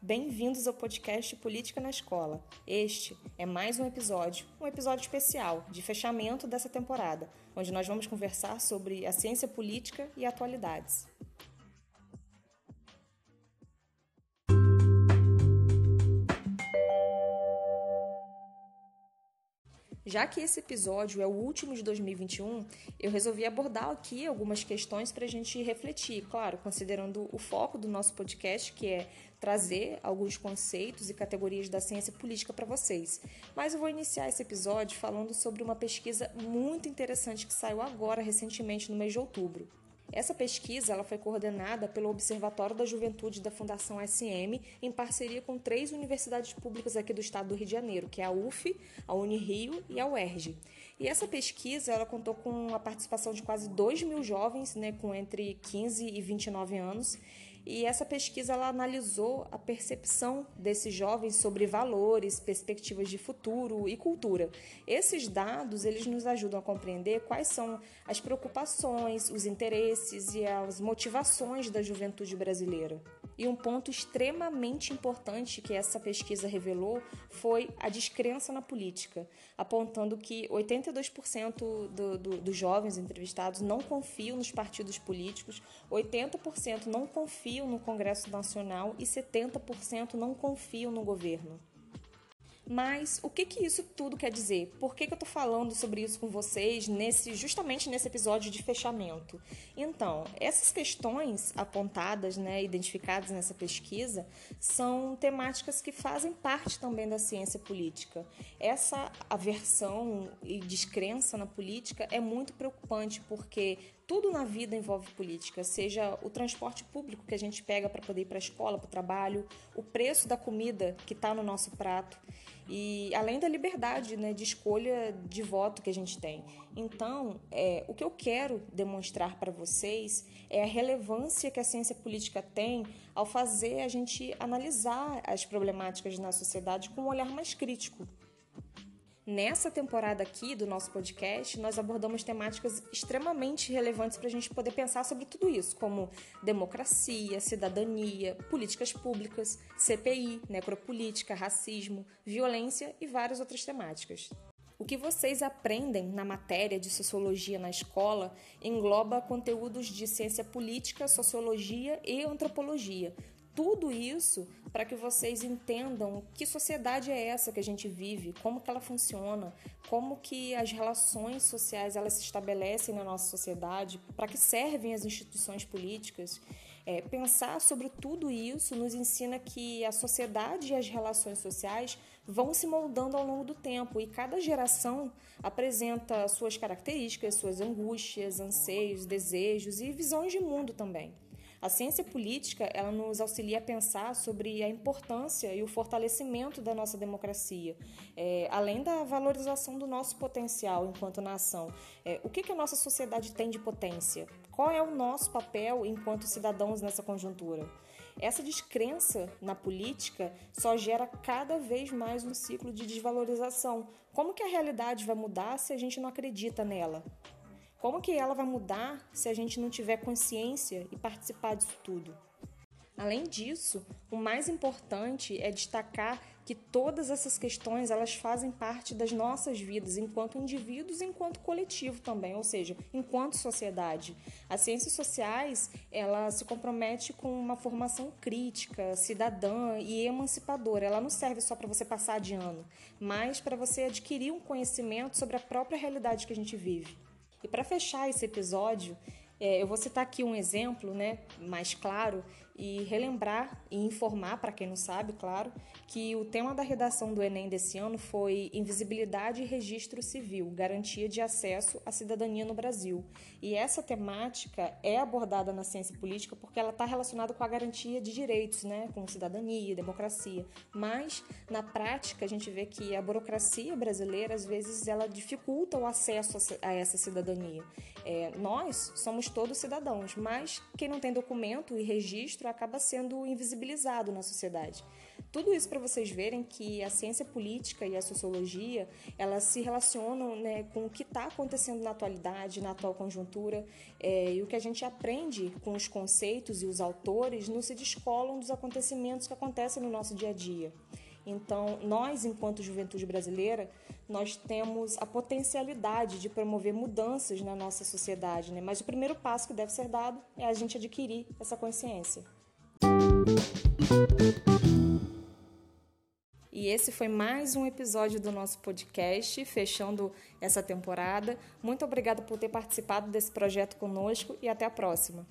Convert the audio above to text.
bem-vindos ao podcast Política na Escola. Este é mais um episódio, um episódio especial de fechamento dessa temporada, onde nós vamos conversar sobre a ciência política e atualidades. Já que esse episódio é o último de 2021, eu resolvi abordar aqui algumas questões para a gente refletir, claro, considerando o foco do nosso podcast, que é trazer alguns conceitos e categorias da ciência política para vocês. Mas eu vou iniciar esse episódio falando sobre uma pesquisa muito interessante que saiu agora recentemente no mês de outubro. Essa pesquisa ela foi coordenada pelo Observatório da Juventude da Fundação SM, em parceria com três universidades públicas aqui do estado do Rio de Janeiro, que é a UF, a Unirio e a UERJ. E essa pesquisa ela contou com a participação de quase 2 mil jovens, né, com entre 15 e 29 anos, e essa pesquisa ela analisou a percepção desses jovens sobre valores, perspectivas de futuro e cultura. Esses dados eles nos ajudam a compreender quais são as preocupações, os interesses e as motivações da juventude brasileira. E um ponto extremamente importante que essa pesquisa revelou foi a descrença na política, apontando que 82% do, do, dos jovens entrevistados não confiam nos partidos políticos, 80% não confiam no Congresso Nacional e 70% não confiam no governo. Mas o que, que isso tudo quer dizer? Por que, que eu estou falando sobre isso com vocês nesse justamente nesse episódio de fechamento? Então, essas questões apontadas, né, identificadas nessa pesquisa, são temáticas que fazem parte também da ciência política. Essa aversão e descrença na política é muito preocupante porque tudo na vida envolve política, seja o transporte público que a gente pega para poder ir para a escola, para o trabalho, o preço da comida que está no nosso prato e além da liberdade né, de escolha de voto que a gente tem. Então, é, o que eu quero demonstrar para vocês é a relevância que a ciência política tem ao fazer a gente analisar as problemáticas na sociedade com um olhar mais crítico. Nessa temporada aqui do nosso podcast, nós abordamos temáticas extremamente relevantes para a gente poder pensar sobre tudo isso, como democracia, cidadania, políticas públicas, CPI, necropolítica, racismo, violência e várias outras temáticas. O que vocês aprendem na matéria de sociologia na escola engloba conteúdos de ciência política, sociologia e antropologia, tudo isso para que vocês entendam que sociedade é essa que a gente vive, como que ela funciona, como que as relações sociais elas se estabelecem na nossa sociedade, para que servem as instituições políticas. É, pensar sobre tudo isso nos ensina que a sociedade e as relações sociais vão se moldando ao longo do tempo e cada geração apresenta suas características, suas angústias, anseios, desejos e visões de mundo também. A ciência política ela nos auxilia a pensar sobre a importância e o fortalecimento da nossa democracia, é, além da valorização do nosso potencial enquanto nação. É, o que, que a nossa sociedade tem de potência? Qual é o nosso papel enquanto cidadãos nessa conjuntura? Essa descrença na política só gera cada vez mais um ciclo de desvalorização. Como que a realidade vai mudar se a gente não acredita nela? Como que ela vai mudar se a gente não tiver consciência e participar disso tudo? Além disso, o mais importante é destacar que todas essas questões elas fazem parte das nossas vidas enquanto indivíduos, enquanto coletivo também, ou seja, enquanto sociedade. As ciências sociais ela se compromete com uma formação crítica, cidadã e emancipadora. Ela não serve só para você passar de ano, mas para você adquirir um conhecimento sobre a própria realidade que a gente vive. E para fechar esse episódio, é, eu vou citar aqui um exemplo né, mais claro e relembrar e informar, para quem não sabe, claro, que o tema da redação do Enem desse ano foi Invisibilidade e Registro Civil Garantia de Acesso à Cidadania no Brasil. E essa temática é abordada na ciência política porque ela está relacionada com a garantia de direitos, né, com cidadania, democracia. Mas, na prática, a gente vê que a burocracia brasileira, às vezes, ela dificulta o acesso a essa cidadania. É, nós somos todos cidadãos, mas quem não tem documento e registro acaba sendo invisibilizado na sociedade. Tudo isso para vocês verem que a ciência política e a sociologia elas se relacionam né, com o que está acontecendo na atualidade, na atual conjuntura, é, e o que a gente aprende com os conceitos e os autores não se descolam dos acontecimentos que acontecem no nosso dia a dia. Então, nós, enquanto juventude brasileira, nós temos a potencialidade de promover mudanças na nossa sociedade, né? mas o primeiro passo que deve ser dado é a gente adquirir essa consciência. E esse foi mais um episódio do nosso podcast, fechando essa temporada. Muito obrigada por ter participado desse projeto conosco e até a próxima.